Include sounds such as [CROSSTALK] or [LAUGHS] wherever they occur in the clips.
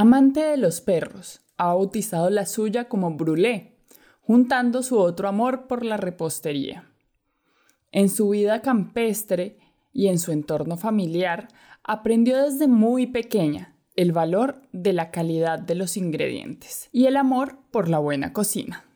Amante de los perros, ha bautizado la suya como Brulé, juntando su otro amor por la repostería. En su vida campestre y en su entorno familiar, aprendió desde muy pequeña el valor de la calidad de los ingredientes y el amor por la buena cocina.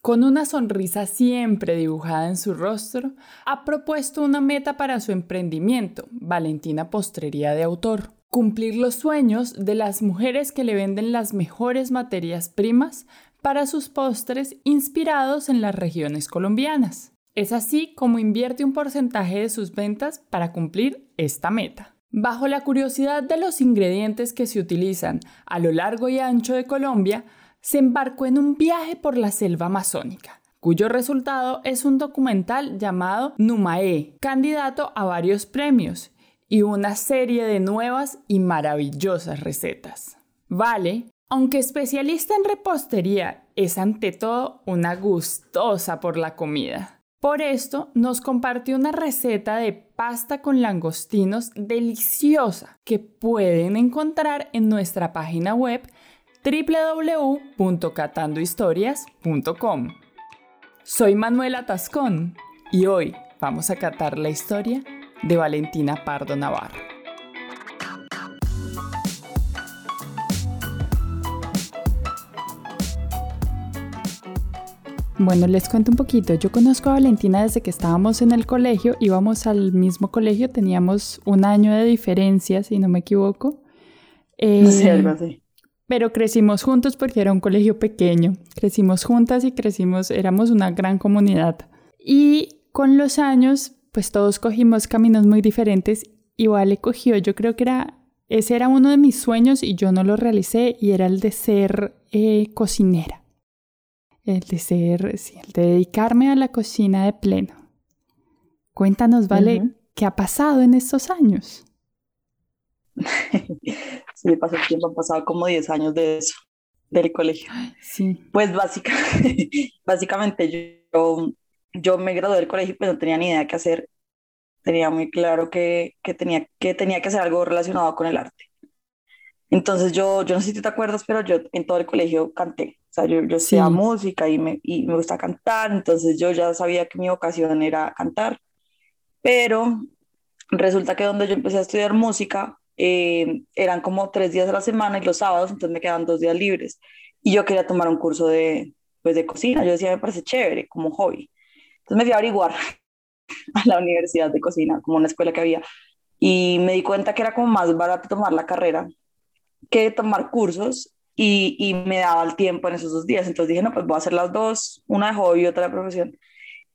Con una sonrisa siempre dibujada en su rostro, ha propuesto una meta para su emprendimiento, Valentina Postrería de Autor, cumplir los sueños de las mujeres que le venden las mejores materias primas para sus postres inspirados en las regiones colombianas. Es así como invierte un porcentaje de sus ventas para cumplir esta meta. Bajo la curiosidad de los ingredientes que se utilizan a lo largo y ancho de Colombia, se embarcó en un viaje por la selva amazónica, cuyo resultado es un documental llamado Numae, candidato a varios premios y una serie de nuevas y maravillosas recetas. Vale, aunque especialista en repostería, es ante todo una gustosa por la comida. Por esto nos compartió una receta de pasta con langostinos deliciosa que pueden encontrar en nuestra página web www.catandohistorias.com. Soy Manuela Tascón y hoy vamos a catar la historia de Valentina Pardo Navarro. Bueno, les cuento un poquito. Yo conozco a Valentina desde que estábamos en el colegio, íbamos al mismo colegio, teníamos un año de diferencia, si no me equivoco. [LAUGHS] no sé, algo así. Pero crecimos juntos porque era un colegio pequeño. Crecimos juntas y crecimos, éramos una gran comunidad. Y con los años, pues todos cogimos caminos muy diferentes. Igual le cogió, yo creo que era, ese era uno de mis sueños y yo no lo realicé y era el de ser eh, cocinera el de ser, sí, el de dedicarme a la cocina de pleno. Cuéntanos, Vale, ¿qué ha pasado en estos años? [LAUGHS] sí, pasó el tiempo, han pasado como 10 años de eso, del colegio. Sí. Pues básicamente, [LAUGHS] básicamente yo, yo me gradué del colegio, pero no tenía ni idea qué hacer. Tenía muy claro que, que, tenía, que tenía que hacer algo relacionado con el arte. Entonces yo, yo no sé si te acuerdas, pero yo en todo el colegio canté sea, yo, yo hacía música y me, y me gusta cantar, entonces yo ya sabía que mi vocación era cantar, pero resulta que donde yo empecé a estudiar música, eh, eran como tres días a la semana y los sábados, entonces me quedaban dos días libres. Y yo quería tomar un curso de, pues, de cocina, yo decía, me parece chévere, como hobby. Entonces me fui a averiguar a la universidad de cocina, como una escuela que había, y me di cuenta que era como más barato tomar la carrera que tomar cursos y, y, me daba el tiempo en esos dos días. Entonces dije, no, pues voy a hacer las dos, una de hobby y otra de profesión.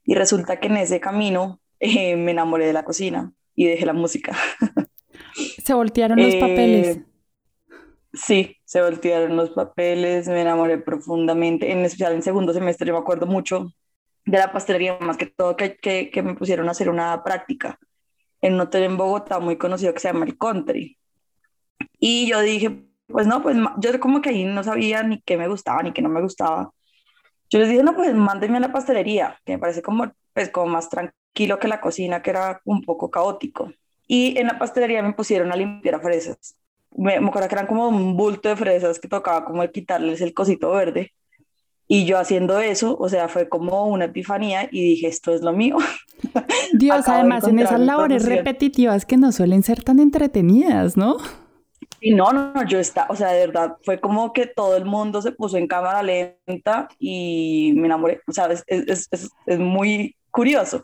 Y resulta que en ese camino [LAUGHS] eh, me enamoré de la cocina y dejé la música. [LAUGHS] ¿Se voltearon los papeles? Eh, sí, se voltearon los papeles, me enamoré profundamente, en especial en segundo semestre, yo me acuerdo mucho de la pastelería, más que todo que, que, me pusieron a hacer una práctica en un hotel en Bogotá muy conocido que se llama El Country. Y yo dije, pues no, pues yo como que ahí no sabía ni qué me gustaba ni qué no me gustaba. Yo les dije, no, pues mándenme a la pastelería, que me parece como, pues, como más tranquilo que la cocina, que era un poco caótico. Y en la pastelería me pusieron a limpiar fresas. Me, me acuerdo que eran como un bulto de fresas que tocaba como quitarles el cosito verde. Y yo haciendo eso, o sea, fue como una epifanía y dije, esto es lo mío. [LAUGHS] Dios, además en esas labores repetitivas que no suelen ser tan entretenidas, ¿no? Y no, no, yo está, o sea, de verdad, fue como que todo el mundo se puso en cámara lenta y me enamoré, o sea, es, es, es, es muy curioso.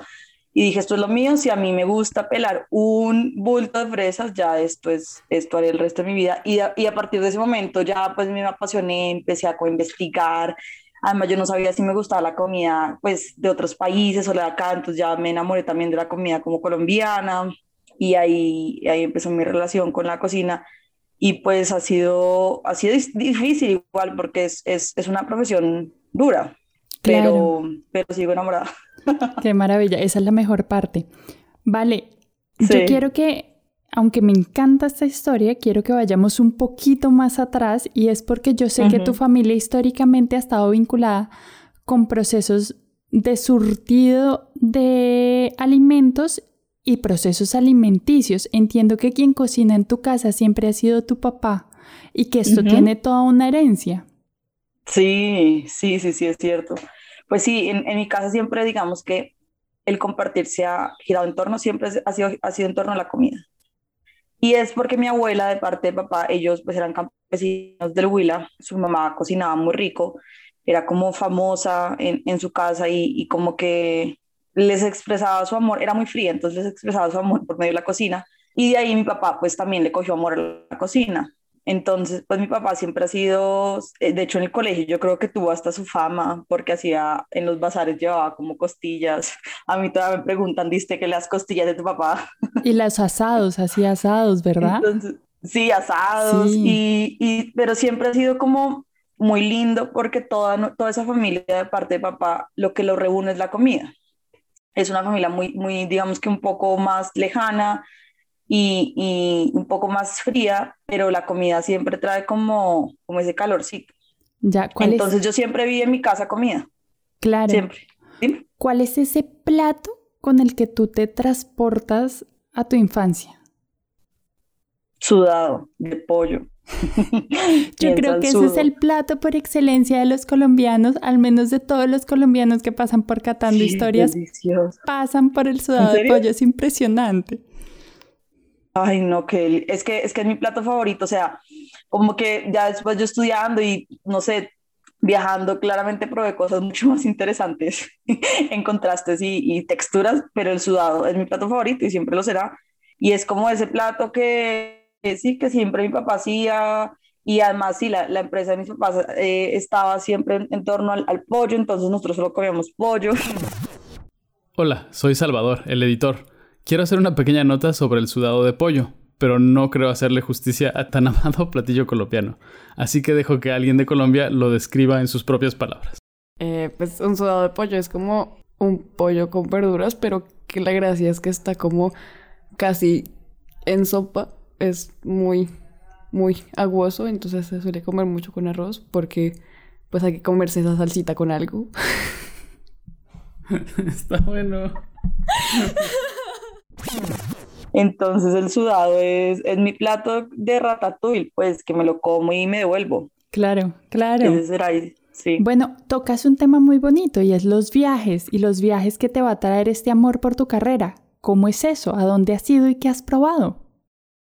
Y dije, esto es lo mío, si a mí me gusta pelar un bulto de fresas, ya esto es, esto haré el resto de mi vida. Y a, y a partir de ese momento ya pues me apasioné, empecé a investigar, además yo no sabía si me gustaba la comida pues de otros países o la de acá, entonces ya me enamoré también de la comida como colombiana y ahí, ahí empezó mi relación con la cocina y pues ha sido, ha sido difícil igual porque es, es, es una profesión dura, pero, pero sigo enamorada. [LAUGHS] Qué maravilla, esa es la mejor parte. Vale, yo quiero que, aunque me encanta esta historia, quiero que vayamos un poquito más atrás y es porque yo sé que tu familia históricamente ha estado vinculada con procesos de surtido de alimentos y procesos alimenticios. Entiendo que quien cocina en tu casa siempre ha sido tu papá. y que esto tiene toda una herencia. Sí, sí, sí, sí, es cierto. Pues sí, en, en mi casa siempre digamos que el compartir se ha girado en torno, siempre ha sido, ha sido en torno a la comida. Y es porque mi abuela, de parte de papá, ellos pues eran campesinos del Huila, su mamá cocinaba muy rico, era como famosa en, en su casa y, y, como que les expresaba su amor, era muy fría, entonces les expresaba su amor por medio de la cocina. Y de ahí mi papá pues también le cogió amor a la cocina. Entonces, pues mi papá siempre ha sido, eh, de hecho en el colegio yo creo que tuvo hasta su fama porque hacía, en los bazares llevaba como costillas. [LAUGHS] A mí todavía me preguntan, ¿diste que las costillas de tu papá? [LAUGHS] Y los asados, hacía asados, ¿verdad? sí, asados, Y, y, pero siempre ha sido como muy lindo porque toda, toda esa familia de parte de papá, lo que lo reúne es la comida. Es una familia muy, muy, digamos que un poco más lejana, y, y, un poco más fría, pero la comida siempre trae como, como ese calorcito. Ya, Entonces yo siempre vi en mi casa comida. Claro. Siempre. ¿Cuál es ese plato con el que tú te transportas a tu infancia? Sudado de pollo. [LAUGHS] Yo creo que ese es el plato por excelencia de los colombianos, al menos de todos los colombianos que pasan por Catando Historias. Pasan por el sudado de pollo, es impresionante. Ay, no, que es que es que es mi plato favorito, o sea, como que ya después yo estudiando y no sé, viajando, claramente probé cosas mucho [LAUGHS] más interesantes [LAUGHS] en contrastes y, texturas, pero el sudado es mi plato favorito y siempre lo será. Y es como ese plato que, sí, que siempre mi papá hacía y además sí, la, la empresa de mis papás eh, estaba siempre en, torno al, al pollo, entonces nosotros solo comíamos pollo. Hola, soy Salvador, el editor. Quiero hacer una pequeña nota sobre el sudado de pollo, pero no creo hacerle justicia a tan [LAUGHS] amado platillo colombiano, así que dejo que alguien de Colombia lo describa en sus propias palabras. Eh, pues un sudado de pollo es como un pollo con verduras, pero que la gracia es que está como casi en sopa, es muy, muy aguoso, entonces se suele comer mucho con arroz porque pues hay que comerse esa salsita con algo. [LAUGHS] está bueno. [LAUGHS] Entonces el sudado es, es mi plato de ratatouille, pues que me lo como y me devuelvo. Claro, claro. Ese será, sí. Bueno, tocas un tema muy bonito y es los viajes y los viajes que te va a traer este amor por tu carrera. ¿Cómo es eso? ¿A dónde has ido y qué has probado?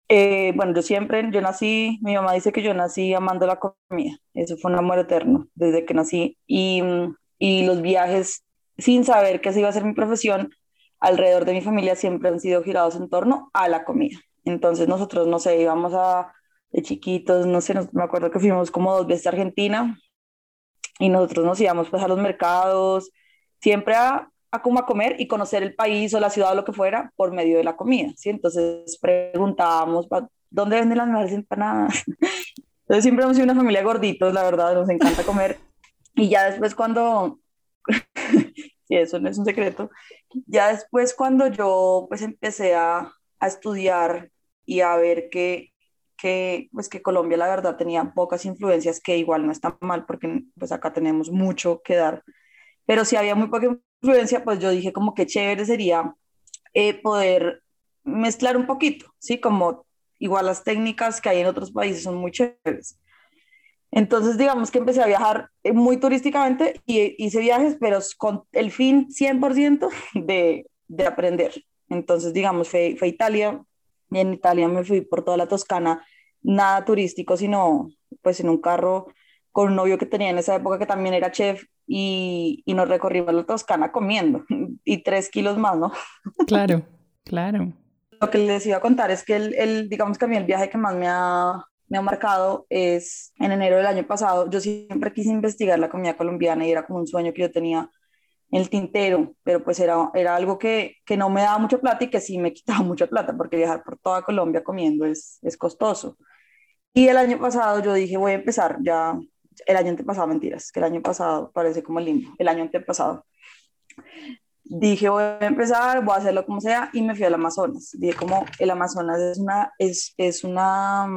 Eh, bueno, yo siempre, yo nací, mi mamá dice que yo nací amando la comida. Eso fue un amor eterno desde que nací. Y, y los viajes, sin saber que esa iba a ser mi profesión, alrededor de mi familia siempre han sido girados en torno a la comida. Entonces nosotros, no sé, íbamos a, de chiquitos, no sé, me acuerdo que fuimos como dos veces a Argentina y nosotros nos íbamos pues a los mercados, siempre a, a comer y conocer el país o la ciudad o lo que fuera por medio de la comida, ¿sí? Entonces preguntábamos, ¿dónde venden las mejores empanadas? [LAUGHS] Entonces siempre hemos sido una familia gorditos, la verdad, nos encanta comer. Y ya después cuando y eso no es un secreto. Ya después cuando yo pues empecé a, a estudiar y a ver que, que, pues que Colombia la verdad tenía pocas influencias, que igual no está mal porque pues acá tenemos mucho que dar, pero si había muy poca influencia, pues yo dije como que chévere sería eh, poder mezclar un poquito, ¿sí? Como igual las técnicas que hay en otros países son muy chéveres. Entonces, digamos que empecé a viajar eh, muy turísticamente y hice viajes, pero con el fin 100% [LAUGHS] de, de aprender. Entonces, digamos, fue, fue a Italia y en Italia me fui por toda la Toscana, nada turístico, sino pues en un carro con un novio que tenía en esa época que también era chef y, y nos recorrimos la Toscana comiendo [LAUGHS] y tres kilos más, ¿no? [LAUGHS] Claro, claro. Lo que les iba a contar es que el, el, digamos que a mí el viaje que más me ha me ha marcado es en enero del año pasado. Yo siempre quise investigar la comida colombiana y era como un sueño que yo tenía en el tintero, pero pues era, era algo que, que no me daba mucha plata y que sí me [LAUGHS] quitaba mucha plata, porque viajar por toda Colombia comiendo es, es costoso. Y el año pasado yo dije, voy a empezar ya, el año antepasado, mentiras, que el año pasado parece como limbo, el año antepasado. Dije, voy a empezar, voy a hacerlo como sea, y me fui al Amazonas. Dije, como el Amazonas es una, es, es una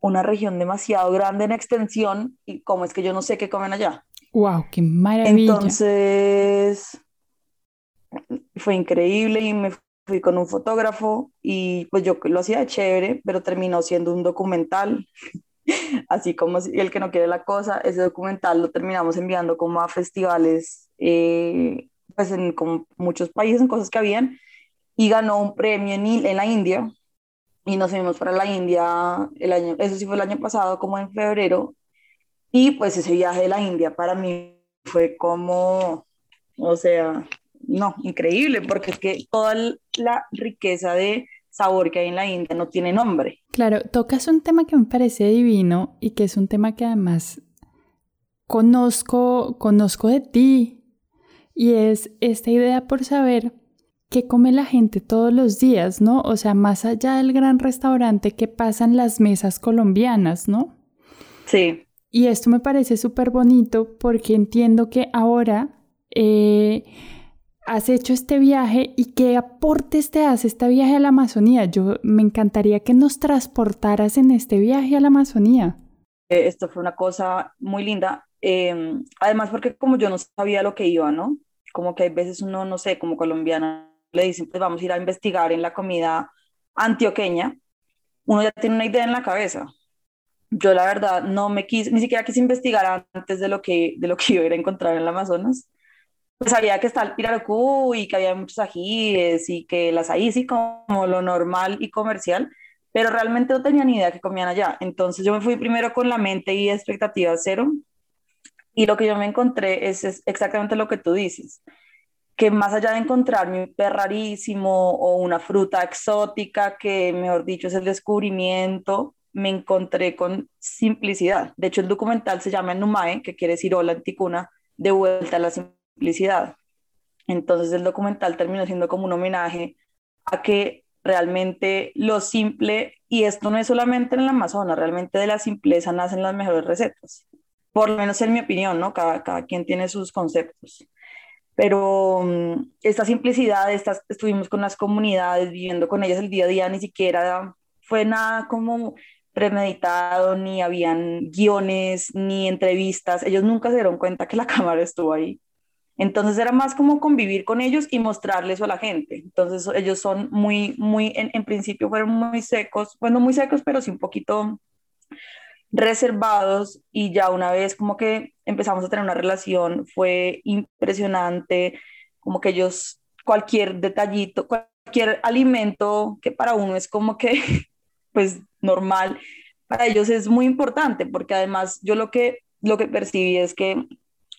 una región demasiado grande en extensión y cómo es que yo no sé qué comen allá. ¡Wow! ¡Qué maravilla! Entonces, fue increíble y me fui con un fotógrafo y pues yo lo hacía chévere, pero terminó siendo un documental [LAUGHS] así como El que no quiere la cosa, ese documental lo terminamos enviando como a festivales, eh, pues en como muchos países, en cosas que habían, y ganó un premio en, en la India, y nos fuimos para la India el año, eso sí fue el año pasado, como en febrero, y pues ese viaje de la India para mí fue como, o sea, no, increíble, porque es que toda la riqueza de sabor que hay en la India no tiene nombre. Claro, tocas un tema que me parece divino y que es un tema que además conozco, conozco de ti y es esta idea por saber qué come la gente todos los días, ¿no? O sea, más allá del gran restaurante que pasan las mesas colombianas, ¿no? Sí. Y esto me parece súper bonito porque entiendo que ahora eh, has hecho este viaje y qué aportes te hace este viaje a la Amazonía. Yo me encantaría que nos transportaras en este viaje a la Amazonía. Eh, esto fue una cosa muy linda. Em, además, porque como yo no sabía lo que iba, ¿no? Como que hay veces uno, no sé, como colombiana, le dicen, pues vamos a ir a investigar en la comida antioqueña. Uno ya tiene una idea en la cabeza. Yo la verdad no me quise, ni siquiera quise investigar antes de lo que, de lo que [LAUGHS] iba a encontrar en el Amazonas pues sabía que está el pirarucú y que había muchos ajíes y que las ahí sí como lo normal y comercial, pero realmente no tenía ni idea que comían allá. Entonces yo me fui primero con la mente y expectativa cero y lo que yo me encontré es, exactamente lo que tú dices, que más allá de encontrarme un perrarísimo o una fruta exótica, que mejor dicho es el descubrimiento, me encontré con simplicidad. De hecho, el documental se llama Numae, que quiere decir hola anticuna, de vuelta a la simplicidad. Entonces el documental terminó siendo como un homenaje a que realmente lo simple, y esto no es solamente en el Amazonas, realmente de la simpleza nacen las mejores recetas, por lo menos en mi opinión, ¿no? Cada, cada quien tiene sus conceptos. Pero um, esta simplicidad, estas, estuvimos con las comunidades, viviendo con ellas el día a día, ni siquiera fue nada como premeditado, ni habían guiones, ni entrevistas, ellos nunca se dieron cuenta que la [LAUGHS] cámara estuvo ahí. Entonces era más como convivir con ellos y mostrarles a la gente. Entonces ellos son muy, muy, en, principio fueron muy secos, bueno, muy secos, pero sí un poquito reservados y ya una vez como que empezamos a tener una relación fue impresionante, como que ellos, cualquier detallito, cualquier alimento que para uno es como que, [LAUGHS] pues normal, para ellos es muy importante porque además yo lo que, lo que percibí es que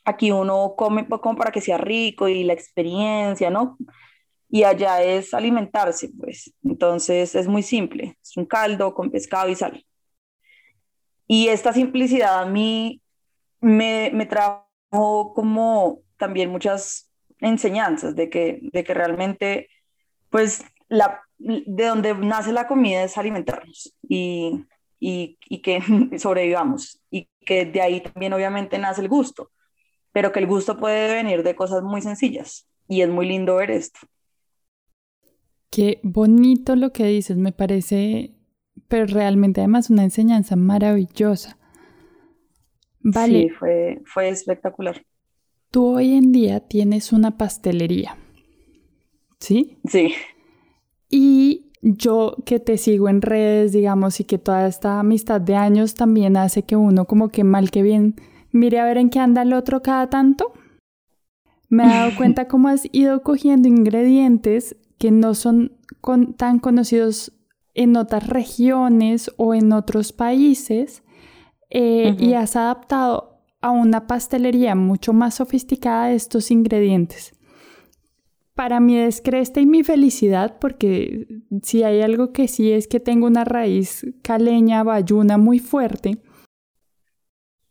aquí uno come como para que sea rico y la experiencia, ¿no? Y allá es alimentarse, pues. Entonces es muy simple, es un caldo con pescado y sal. Y esta simplicidad a mí me, me trajo como también muchas enseñanzas de que, de que realmente, pues, la, de donde nace la comida es alimentarnos y, y, y que [LAUGHS] sobrevivamos y que de ahí también obviamente nace el gusto pero que el gusto puede venir de cosas muy sencillas y es muy lindo ver esto. Qué bonito lo que dices, me parece, pero realmente además una enseñanza maravillosa. Vale. Sí, fue, fue espectacular. Tú hoy en día tienes una pastelería, ¿sí? Sí. Y yo que te sigo en redes, digamos, y que toda esta amistad de años también hace que uno como que mal que bien mire a ver en qué anda el otro cada tanto, me he dado cuenta [LAUGHS] cómo has ido cogiendo ingredientes que no son tan conocidos en otras regiones o en otros países eh, y has adaptado a una pastelería mucho más sofisticada estos ingredientes. Para mi descresta y mi felicidad, porque si hay algo que sí es que tengo una raíz caleña, bayuna muy fuerte,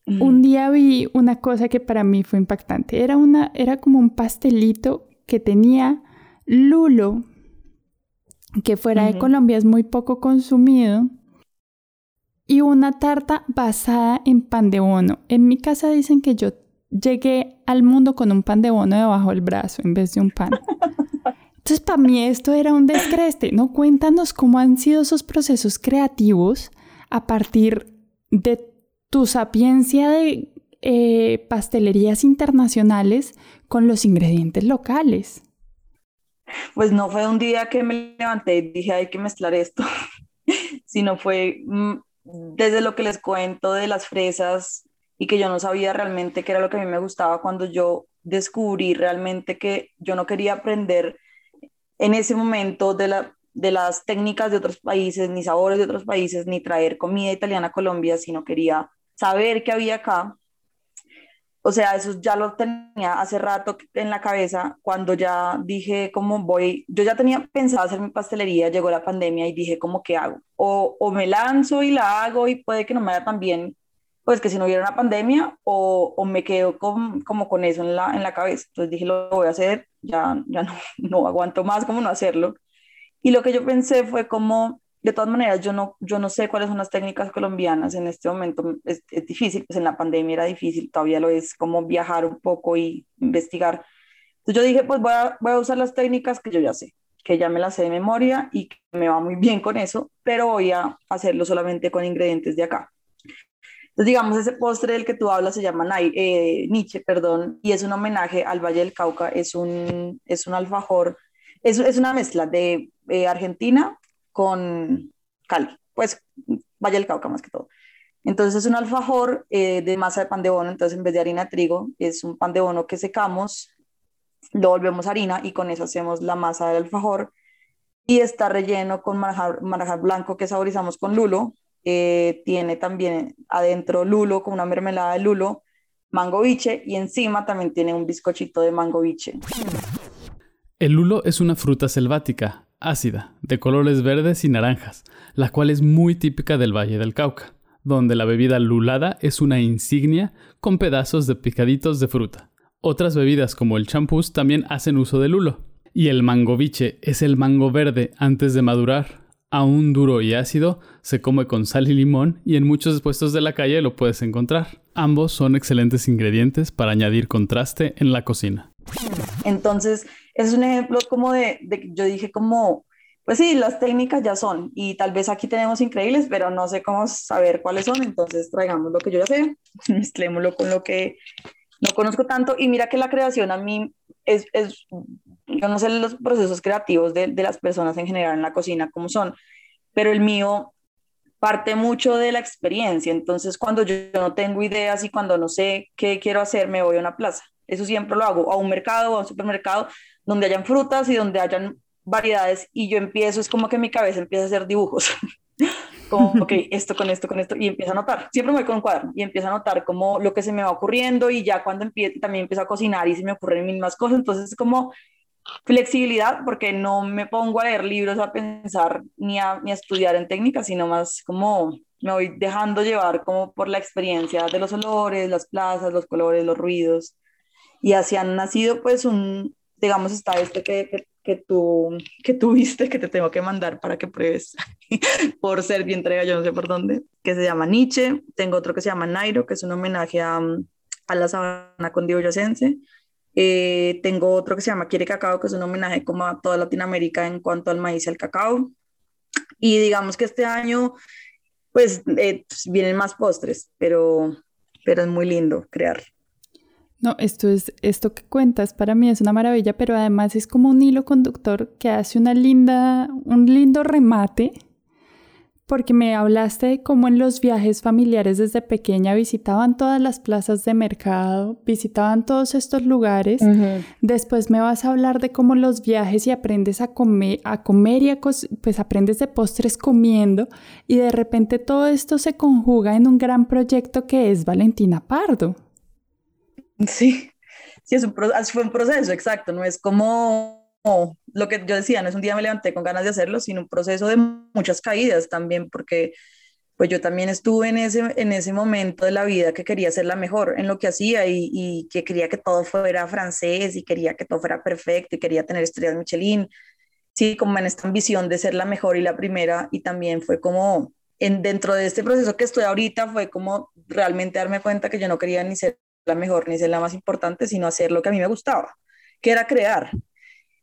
un día vi una cosa que para mí fue impactante. Era, una, era como un pastelito que tenía lulo, que fuera de Colombia es muy poco consumido, y una tarta basada en pan de bono. En mi casa dicen que yo llegué al mundo con un pan de bono debajo del brazo en vez de un pan. [LAUGHS] Entonces, para mí esto era un descreste, ¿no? Cuéntanos cómo han sido esos procesos creativos a partir de tu sapiencia de eh, pastelerías internacionales con los ingredientes locales? Pues no fue un día que me levanté y dije hay que mezclar esto, [LAUGHS] sino fue mm, desde lo que les cuento de las fresas y que yo no sabía realmente qué era lo que a mí me gustaba cuando yo descubrí realmente que yo no quería aprender en ese momento de, la, de las técnicas de otros países, ni sabores de otros países, ni traer comida italiana a Colombia, sino quería saber qué había acá. O sea, eso ya lo tenía hace rato en la cabeza cuando ya dije cómo voy, yo ya tenía pensado hacer mi pastelería, llegó la pandemia y dije cómo qué hago. O, o me lanzo y la hago y puede que no me vaya tan bien, pues que si no hubiera una pandemia, o, o me quedo con, como con eso en la, en la cabeza. Entonces dije, lo voy a hacer, ya, ya no, [LAUGHS] no aguanto más como no hacerlo. Y lo que yo pensé fue como, de todas maneras, yo no, yo no sé cuáles son las técnicas colombianas en este momento, es, es difícil, pues en la pandemia era difícil, todavía lo es como viajar un poco y investigar. Entonces yo dije, pues voy a, voy a usar las técnicas que yo ya sé, que ya me las sé de memoria y que me va muy bien con eso, pero voy a hacerlo solamente con ingredientes de acá. Entonces, digamos, ese postre del que tú hablas se llama eh, Nietzsche, perdón, y es un homenaje al Valle del Cauca, es un, es un alfajor, es, es una mezcla de eh, Argentina con Cali, pues Valle del Cauca más que todo. Entonces es un alfajor eh, de masa de pan de bono, entonces en vez de harina de trigo es un pan de bono que secamos, lo volvemos harina y con eso hacemos la masa del alfajor y está relleno con marjar, blanco que saborizamos con lulo. Eh, tiene también adentro lulo con una mermelada de lulo, mango biche y encima también tiene un bizcochito de mango biche. El lulo es una fruta selvática, ácida, de colores verdes y naranjas, la cual es muy típica del Valle del Cauca, donde la bebida lulada es una insignia con pedazos de picaditos de fruta. Otras bebidas como el champús también hacen uso del lulo. Y el mangoviche es el mango verde antes de madurar. Aún duro y ácido, se come con sal y limón y en muchos puestos de la calle lo puedes encontrar. Ambos son excelentes ingredientes para añadir contraste en la cocina. Entonces, es un ejemplo como de, de, yo dije como, pues sí, las técnicas ya son, y tal vez aquí tenemos increíbles, pero no sé cómo saber cuáles son, entonces traigamos lo que yo ya sé, [LAUGHS] mezclémoslo con lo que no conozco tanto, y mira que la creación a mí es, es yo no sé los procesos creativos de, de las personas en general en la cocina cómo son, pero el mío parte mucho de la experiencia, entonces cuando yo no tengo ideas y cuando no sé qué quiero hacer, me voy a una plaza. Eso siempre lo hago, a un mercado a un supermercado donde hayan frutas y donde hayan variedades y yo empiezo, es como que mi cabeza empieza a hacer dibujos. [LAUGHS] como, ok, [LAUGHS] esto con esto, con esto, y empiezo a notar, siempre me voy con un cuaderno y empiezo a notar como lo que se me va ocurriendo y ya cuando empiezo, también empiezo a cocinar y se me ocurren mismas cosas, entonces es como flexibilidad porque no me pongo a leer libros a pensar ni a, ni a estudiar en técnicas, sino más como me voy dejando llevar como por la experiencia de los olores, las plazas, los colores, los ruidos, y así han nacido pues un, digamos, está este que, que, que, tú, que tú viste, que te tengo que mandar para que pruebes [LAUGHS] por ser bien entrega, yo no sé por dónde, que se llama Nietzsche, tengo otro que se llama Nairo, que es un homenaje a, a la sabana condioyacense, eh, tengo otro que se llama Quiere Cacao, que es un homenaje como a toda Latinoamérica en cuanto al maíz y al cacao, y digamos que este año, pues, eh, vienen más postres, pero, pero es muy lindo crear. No, esto es esto que cuentas para mí es una maravilla, pero además es como un hilo conductor que hace una linda un lindo remate porque me hablaste de cómo en los viajes familiares desde pequeña visitaban todas las plazas de mercado, visitaban todos estos lugares. Uh -huh. Después me vas a hablar de cómo los viajes y aprendes a comer, a comer y a pues aprendes de postres comiendo y de repente todo esto se conjuga en un gran proyecto que es Valentina Pardo. [LAUGHS] Sí, sí, es un, fue un proceso, exacto, no es como lo que yo decía, no es un día me levanté con ganas de hacerlo, sino un proceso de muchas caídas también, porque pues yo también estuve en ese, en ese momento de la vida que quería ser la mejor en lo que hacía y, y que quería que todo fuera francés y quería que todo fuera perfecto y quería tener estrellas Michelin, sí, como en esta ambición de ser la mejor y la primera y también fue como en, dentro de este proceso que estoy ahorita fue como realmente darme cuenta que yo no quería ni ser la mejor ni ser la más importante, sino hacer lo que a mí me gustaba, que era crear.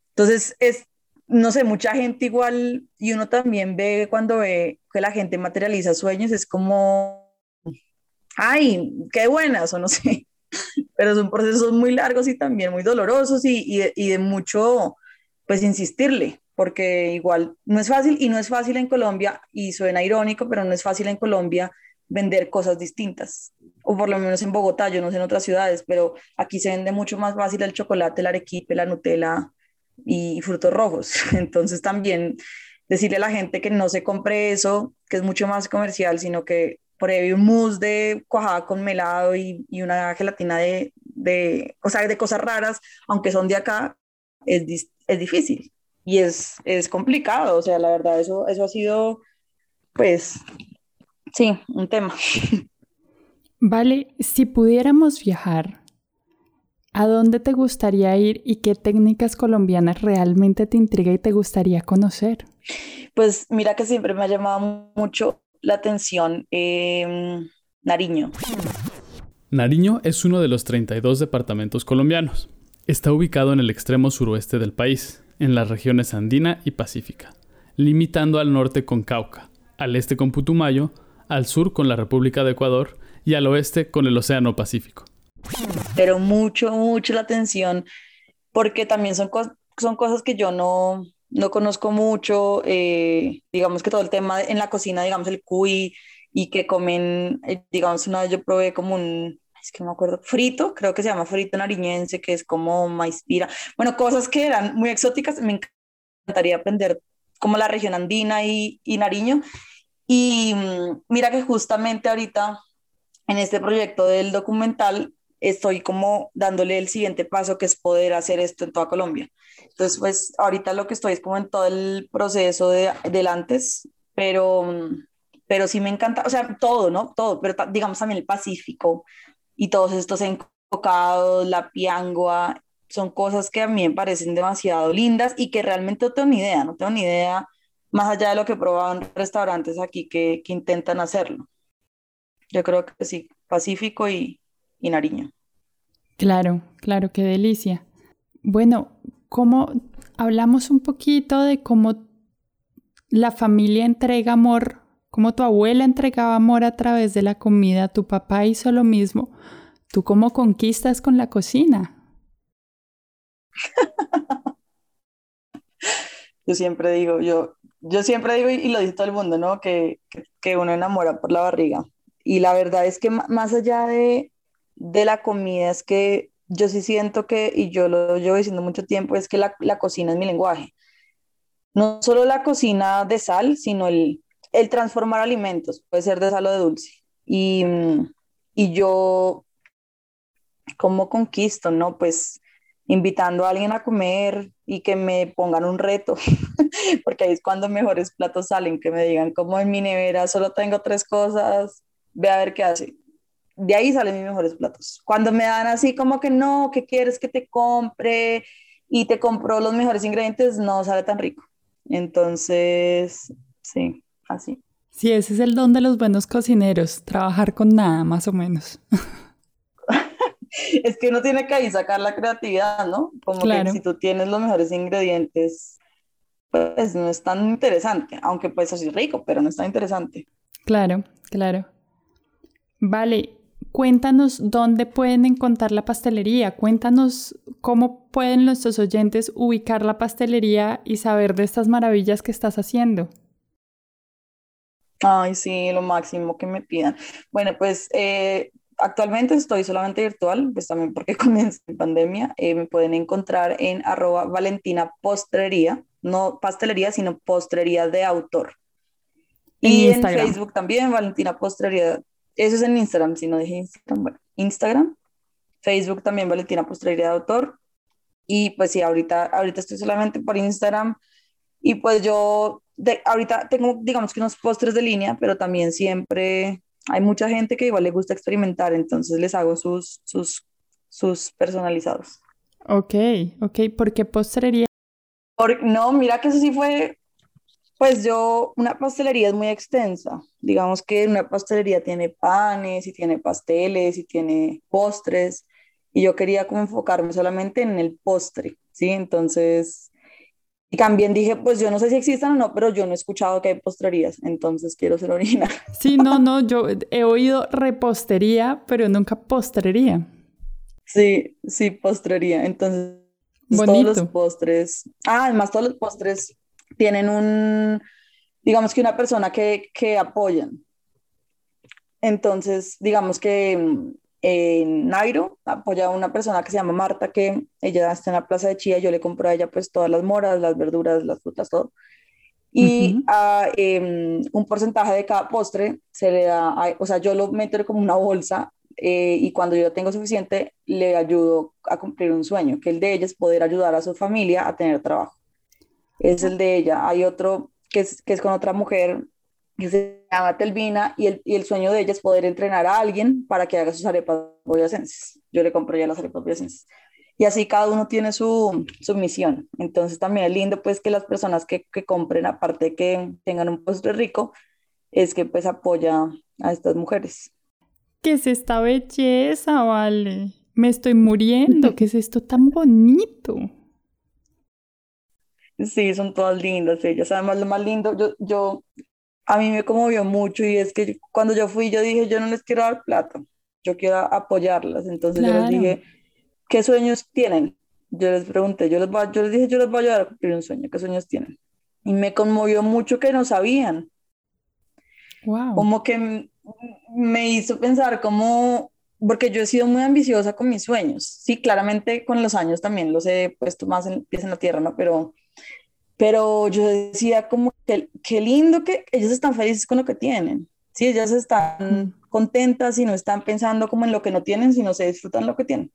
Entonces, es, no sé, mucha gente igual, y uno también ve cuando ve que la gente materializa sueños, es como, ay, qué buenas, o no sé, [LAUGHS] pero son procesos muy largos y también muy dolorosos y, y, de, y de mucho, pues, insistirle, porque igual no es fácil y no es fácil en Colombia, y suena irónico, pero no es fácil en Colombia vender cosas distintas, o por lo menos en Bogotá, yo no sé en otras ciudades, pero aquí se vende mucho más fácil el chocolate, el arequipe, la Nutella y frutos rojos. [LAUGHS] Entonces también decirle a la gente que no se compre eso, que es mucho más comercial, sino que por ahí un mousse de cuajada con melado y, y una gelatina de, de, o sea, de cosas raras, aunque son de acá, es, es difícil y es, es complicado, o sea, la verdad, eso, eso ha sido, pues, sí, un tema. [LAUGHS] Vale, si pudiéramos viajar, ¿a dónde te gustaría ir y qué técnicas colombianas realmente te intriga y te gustaría conocer? Pues mira que siempre me ha llamado mucho la atención em, Nariño. Nariño es uno de los 32 departamentos colombianos. Está ubicado en el extremo suroeste del país, en las regiones andina y pacífica, limitando al norte con Cauca, al este con Putumayo, al sur con la República de Ecuador y al oeste con el Océano Pacífico. Pero mucho, mucho la atención, porque también son, son cosas que yo no, no conozco mucho, eh, digamos que todo el tema en la cocina, digamos el cuy y que comen, eh, digamos una vez yo probé como un, es que no me acuerdo, frito, creo que se llama frito nariñense, que es como maíz pira, bueno, cosas que eran muy exóticas, me encantaría aprender como la región andina y, y Nariño. Y mm, mira que justamente ahorita en este proyecto del documental estoy como dándole el siguiente paso que es poder hacer esto en toda Colombia. Entonces, pues ahorita lo que estoy es como en todo el proceso de, del antes, pero, pero sí me encanta, o sea, todo, ¿no? Todo, pero digamos también el Pacífico y todos estos encocados, la piangua, son cosas que a mí me parecen demasiado lindas y que realmente no tengo ni idea, no tengo ni idea más allá de lo que probaban restaurantes aquí que, que intentan hacerlo. Yo creo que sí, Pacífico y, y Nariño. Claro, claro, qué delicia. Bueno, ¿cómo hablamos un poquito de cómo la familia entrega amor, cómo tu abuela entregaba amor a través de la comida, tu papá hizo lo mismo? ¿Tú cómo conquistas con la cocina? [LAUGHS] yo siempre digo, yo, yo siempre digo, y lo dice todo el mundo, ¿no? Que, que, que uno enamora por la barriga. Y la verdad es que más allá de, de la comida es que yo sí siento que, y yo lo llevo diciendo mucho tiempo, es que la, la cocina es mi lenguaje. No solo la cocina de sal, sino el, el transformar alimentos, puede ser de sal o de dulce. Y, y yo, ¿cómo conquisto? No, pues invitando a alguien a comer y que me pongan un reto, [LAUGHS] porque ahí es cuando mejores platos salen, que me digan, como en mi nevera solo tengo tres cosas, ve a ver qué hace de ahí salen mis mejores platos. Cuando me dan así como que no, que quieres que te compre y te compro los mejores ingredientes, no sale tan rico. Entonces, sí, así. Sí, ese es el don de los buenos cocineros, trabajar con nada, más o menos. [LAUGHS] es que uno tiene que ahí sacar la creatividad, ¿no? Como que si tú tienes los mejores ingredientes, pues no es tan interesante, aunque pues así rico, pero no es tan interesante. Claro, claro. Vale, Cuéntanos dónde pueden encontrar la pastelería, cuéntanos cómo pueden nuestros oyentes ubicar la pastelería y saber de estas maravillas que estás haciendo. Ay, sí, lo máximo que me pidan. Bueno, pues eh, actualmente estoy solamente virtual, pues también porque [LAUGHS] comienza en pandemia. Eh, me pueden encontrar en arroba Valentina Postrería, no pastelería, sino postrería de autor. Y en Facebook también, Valentina Postrería eso es en Instagram, si no dije Instagram, bueno, Instagram, Facebook también Valentina Postrería de Autor. Y pues sí, ahorita, ahorita estoy solamente por Instagram. Y pues yo, de, ahorita tengo, digamos que unos postres de línea, pero también siempre hay mucha gente que igual le gusta experimentar, entonces les hago sus, sus, sus personalizados. Ok, ok. ¿Por qué postrería? no, mira que eso sí fue pues yo, una pastelería es muy extensa. Digamos que una pastelería tiene panes y tiene pasteles y tiene postres. Y yo quería como enfocarme solamente en el postre, ¿sí? Entonces, y también dije, pues yo no sé si existan o no, pero yo no he escuchado que hay postrerías, entonces quiero ser original. [LAUGHS] Sí, no, no, yo he oído repostería, pero nunca postrería. Sí, sí, postrería. Entonces, todos los postres. Ah, además todos los postres tienen un, digamos que una persona que, que apoyan. Entonces, digamos que en Nairo apoya a una persona que se llama Marta, que ella está en la plaza de Chía, yo le compro a ella pues todas las moras, las verduras, las frutas, todo. Y a, em, un porcentaje de cada postre se le da, o sea, yo lo meto como una bolsa eh, y cuando yo tengo suficiente le ayudo a cumplir un sueño, que el de ella es poder ayudar a su familia a tener trabajo. Es el de ella. Hay otro que es, que es con otra mujer que se llama Telvina y el, y el sueño de ella es poder entrenar a alguien para que haga sus arepas boyacenses. Yo le compré ya las arepas boyacenses y así cada uno tiene su, su, misión. Entonces también es lindo pues que las personas que, que compren, aparte de que tengan un postre rico, es que pues apoya a estas mujeres. ¿Qué es esta belleza, vale? Me estoy muriendo. ¿Qué es esto tan bonito? Sí, son todas lindas ellas. Además, lo más lindo, yo, yo, a mí me conmovió mucho y es que cuando yo fui, yo dije, yo no les quiero dar plata, yo quiero apoyarlas. Entonces yo les dije, ¿qué sueños tienen? Yo les pregunté, yo les, voy, yo les dije, yo les voy a ayudar a cumplir un sueño, ¿qué sueños tienen? Y me conmovió mucho que no sabían. Wow. Como que me hizo pensar como, porque yo he sido muy ambiciosa con mis sueños. Sí, claramente con los años también los he puesto más en pies en la tierra, ¿no? Pero, pero yo decía como que qué lindo que ellos están felices con lo que tienen. Sí, ellas están contentas y no están pensando como en lo que no tienen, sino se disfrutan lo que tienen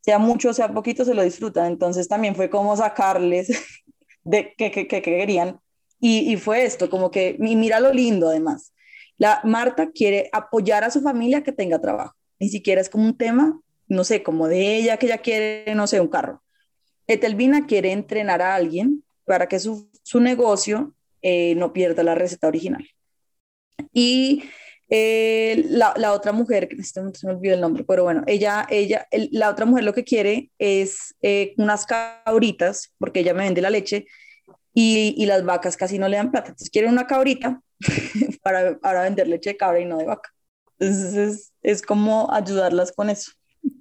sea mucho, sea poquito, se lo disfrutan. Entonces también fue como sacarles [LAUGHS] de que, que, que querían. Y, y, fue esto, como que, y mira lo lindo además. La Marta quiere apoyar a su familia que tenga trabajo. Ni siquiera es como un tema, no sé, como de ella que ella quiere, no sé, un carro. Etelvina quiere entrenar a alguien para que su, su negocio eh, no pierda la receta original. Y eh, la, la, otra mujer, que este se me olvidó el nombre, pero bueno, ella, ella, la otra mujer lo que quiere es eh, unas cabritas, porque ella me vende la leche y, y, las vacas casi no le dan plata. Entonces quiere una cabrita [LAUGHS] para, para vender leche de cabra y no de vaca. Entonces es, es como ayudarlas con eso.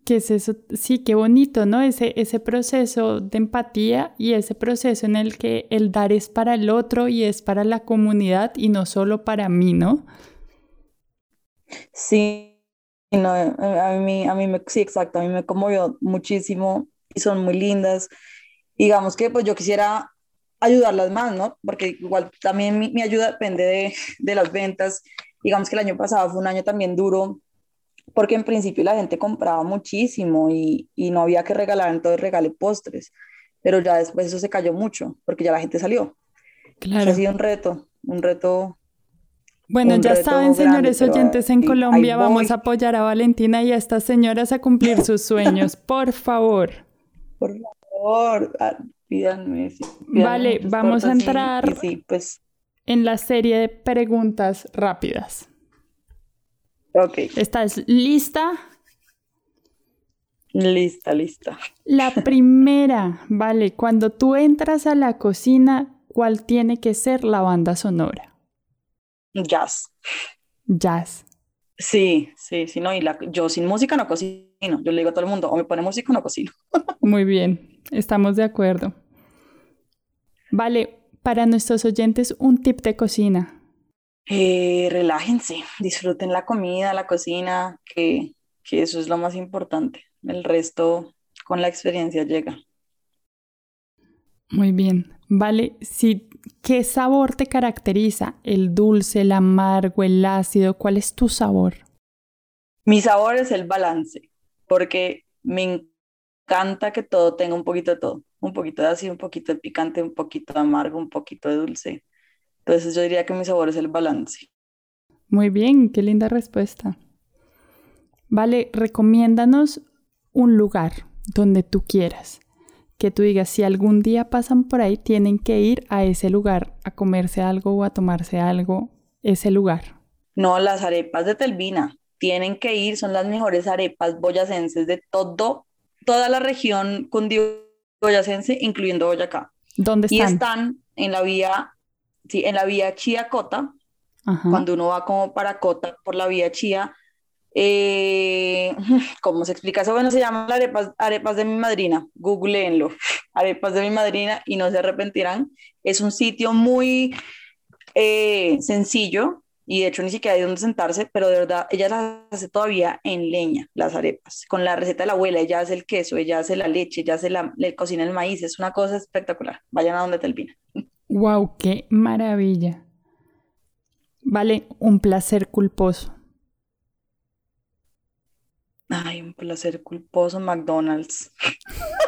¿Qué es eso? Sí, qué bonito, ¿no? Ese, ese proceso de empatía y ese proceso en el que el dar es para el otro y es para la comunidad y no solo para mí, ¿no? Sí, no, a mí, a mí me, sí, exacto, a mí me conmovió muchísimo y son muy lindas. Digamos que pues yo quisiera ayudarlas más, ¿no? Porque igual también mi, mi ayuda depende de, de, las ventas. Digamos que el año pasado fue un año también duro, porque en principio la gente compraba muchísimo y, y no había que regalar, entonces regale postres. Pero ya después eso se cayó mucho, porque ya la gente salió. Claro. ha sido un reto, un reto bueno, ya saben, señores oyentes, en Colombia vamos a apoyar a Valentina y a estas señoras a cumplir [LAUGHS] sus sueños, por favor. Por favor, ah, pídanme. vale, vamos a entrar pues. en la serie de preguntas rápidas. Ok. ¿Estás lista? Lista, lista. La [LAUGHS] primera, vale, cuando tú entras a la cocina, ¿cuál tiene que ser la banda sonora? Jazz. Jazz. Sí, sí, sí, no, y la, yo sin música no cocino. Yo le digo a todo el mundo, o me pone música o no cocino. [LAUGHS] Muy bien, estamos de acuerdo. Vale, para nuestros oyentes, un tip de cocina. Eh, relájense, disfruten la comida, la cocina, que, que eso es lo más importante. El resto con la experiencia llega. Muy bien. Vale, si, ¿qué sabor te caracteriza? ¿El dulce, el amargo, el ácido? ¿Cuál es tu sabor? Mi sabor es el balance, porque me encanta que todo tenga un poquito de todo. Un poquito de ácido, un poquito de picante, un poquito de amargo, un poquito de dulce. Entonces yo diría que mi sabor es el balance. Muy bien, qué linda respuesta. Vale, recomiéndanos un lugar donde tú quieras que tú digas, si algún día pasan por ahí, tienen que ir a ese lugar a comerse algo o a tomarse algo, ese lugar. No, las arepas de Telvina, tienen que ir, son las mejores arepas boyacenses de todo, toda la región cundiboyacense, incluyendo Boyacá. ¿Dónde están? Y están en la vía, sí, en la vía Chía-Cota, cuando uno va como para Cota por la vía Chía, eh, [LAUGHS] ¿Cómo se explica eso? Bueno, se llama arepas, arepas de mi madrina. Googleenlo. [LAUGHS] Arepas de mi madrina y no se arrepentirán. Es un sitio muy eh, sencillo y de hecho ni siquiera hay donde sentarse, pero de verdad ella las hace todavía en leña, las arepas, con la receta de la abuela, ella hace el queso, ella hace la leche, ella hace la, le cocina el maíz, es una cosa espectacular. Vayan a donde te vino. [LAUGHS] Wow, qué maravilla. Vale, un placer culposo. Ay, un placer culposo, McDonald's.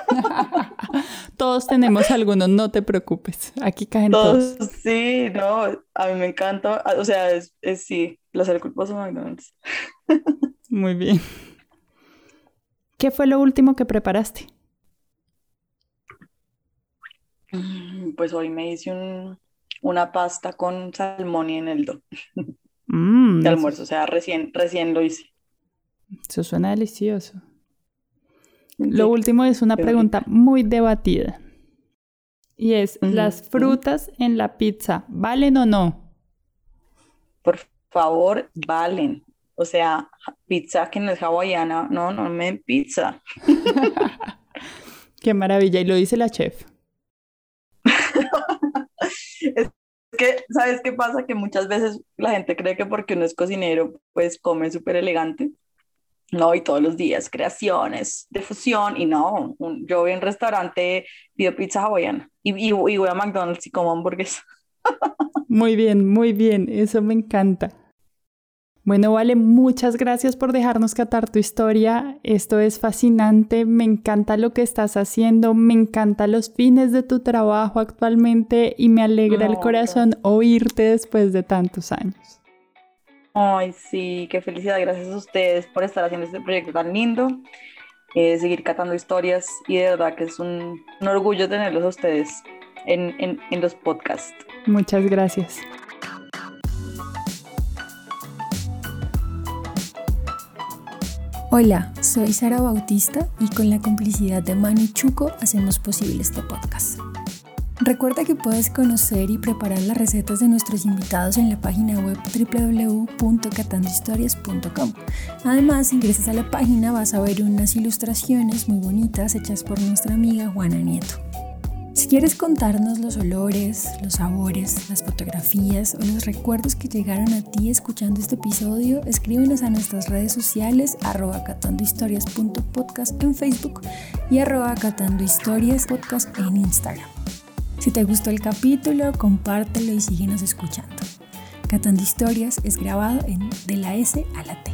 [LAUGHS] todos tenemos algunos, no te preocupes. Aquí caen todos. Sí, no, a mí me encanta. O sea, es, es sí, placer culposo, McDonald's. [LAUGHS] Muy bien. ¿Qué fue lo último que preparaste? Mm, pues hoy me hice un, una pasta con salmón y eneldo. [LAUGHS] Mm, de almuerzo, o sea, recién, recién lo hice. Eso suena delicioso. Lo último es una pregunta muy debatida. Y es, ¿las frutas en la pizza valen o no? Por favor, valen. O sea, pizza que no es hawaiana, no, no me pizza. [LAUGHS] Qué maravilla, y lo dice la chef. es ¿sabes qué pasa? Que muchas veces la gente cree que porque uno es cocinero, pues come súper elegante. No, y todos los días creaciones de fusión y no, yo voy a un restaurante, pido pizza hawaiana y, y, y voy a McDonald's y como hamburguesa. Muy bien, muy bien, eso me encanta. Bueno, Vale, muchas gracias por dejarnos catar tu historia. Esto es fascinante, me encanta lo que estás haciendo, me encantan los fines de tu trabajo actualmente y me alegra el corazón oírte después de tantos años. Ay, sí, qué felicidad. Gracias a ustedes por estar haciendo este proyecto tan lindo, eh, seguir catando historias y de verdad que es un, orgullo tenerlos a ustedes en, en los podcasts. Muchas gracias. Hola, soy Sara Bautista y con la complicidad de Manu Chuco hacemos posible este podcast. Recuerda que puedes conocer y preparar las recetas de nuestros invitados en la página web www.catandohistorias.com. Además, si ingresas a la página vas a ver unas ilustraciones muy bonitas hechas por nuestra amiga Juana Nieto. Quieres contarnos los olores, los sabores, las fotografías o los recuerdos que llegaron a ti escuchando este episodio, escríbenos a nuestras redes sociales arroba catandohistorias.podcast en Facebook y arroba catandohistoriaspodcast en Instagram. Si te gustó el capítulo, compártelo y síguenos escuchando. Catando Historias es grabado en de la S a la T.